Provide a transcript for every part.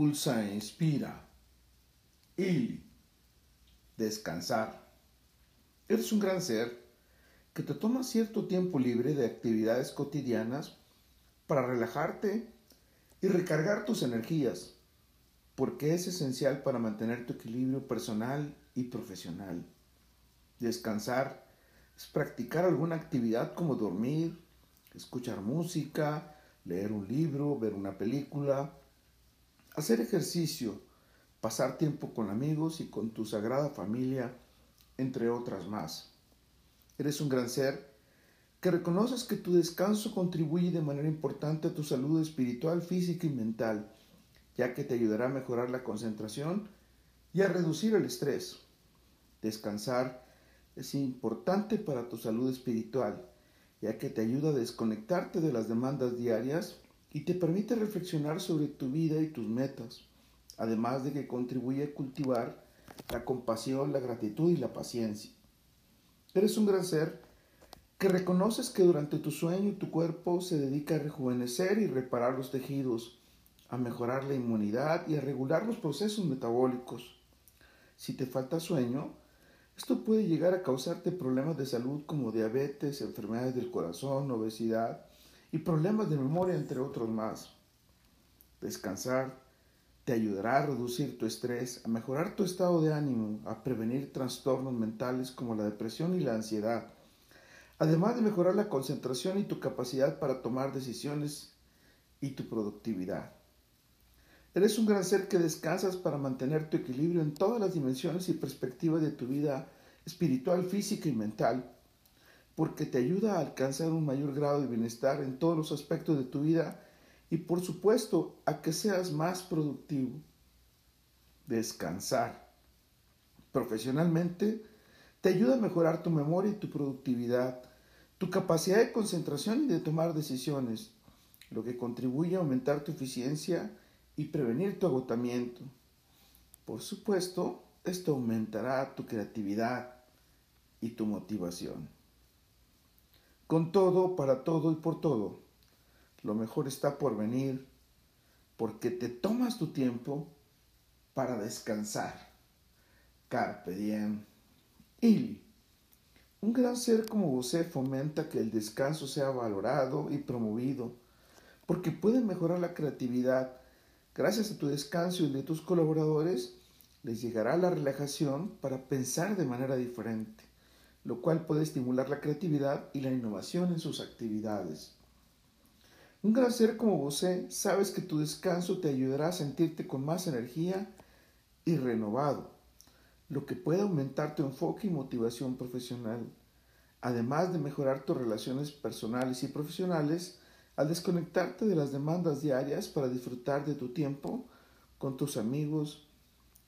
impulsa e inspira. Y descansar. Eres un gran ser que te toma cierto tiempo libre de actividades cotidianas para relajarte y recargar tus energías, porque es esencial para mantener tu equilibrio personal y profesional. Descansar es practicar alguna actividad como dormir, escuchar música, leer un libro, ver una película, hacer ejercicio, pasar tiempo con amigos y con tu sagrada familia, entre otras más. Eres un gran ser que reconoces que tu descanso contribuye de manera importante a tu salud espiritual, física y mental, ya que te ayudará a mejorar la concentración y a reducir el estrés. Descansar es importante para tu salud espiritual, ya que te ayuda a desconectarte de las demandas diarias y te permite reflexionar sobre tu vida y tus metas, además de que contribuye a cultivar la compasión, la gratitud y la paciencia. Eres un gran ser que reconoces que durante tu sueño tu cuerpo se dedica a rejuvenecer y reparar los tejidos, a mejorar la inmunidad y a regular los procesos metabólicos. Si te falta sueño, esto puede llegar a causarte problemas de salud como diabetes, enfermedades del corazón, obesidad y problemas de memoria, entre otros más. Descansar te ayudará a reducir tu estrés, a mejorar tu estado de ánimo, a prevenir trastornos mentales como la depresión y la ansiedad, además de mejorar la concentración y tu capacidad para tomar decisiones y tu productividad. Eres un gran ser que descansas para mantener tu equilibrio en todas las dimensiones y perspectivas de tu vida espiritual, física y mental, porque te ayuda a alcanzar un mayor grado de bienestar en todos los aspectos de tu vida y por supuesto a que seas más productivo. Descansar. Profesionalmente, te ayuda a mejorar tu memoria y tu productividad, tu capacidad de concentración y de tomar decisiones, lo que contribuye a aumentar tu eficiencia y prevenir tu agotamiento. Por supuesto, esto aumentará tu creatividad y tu motivación. Con todo, para todo y por todo, lo mejor está por venir porque te tomas tu tiempo para descansar. Carpe diem. Y un gran ser como usted fomenta que el descanso sea valorado y promovido, porque puede mejorar la creatividad Gracias a tu descanso y de tus colaboradores, les llegará la relajación para pensar de manera diferente, lo cual puede estimular la creatividad y la innovación en sus actividades. Un gran ser como vos sabes que tu descanso te ayudará a sentirte con más energía y renovado, lo que puede aumentar tu enfoque y motivación profesional, además de mejorar tus relaciones personales y profesionales al desconectarte de las demandas diarias para disfrutar de tu tiempo con tus amigos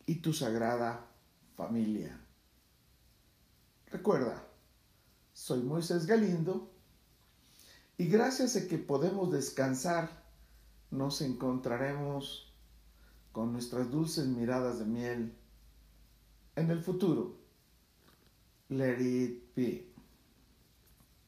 y tu sagrada familia. Recuerda, soy Moisés Galindo y gracias a que podemos descansar, nos encontraremos con nuestras dulces miradas de miel en el futuro. Let it be.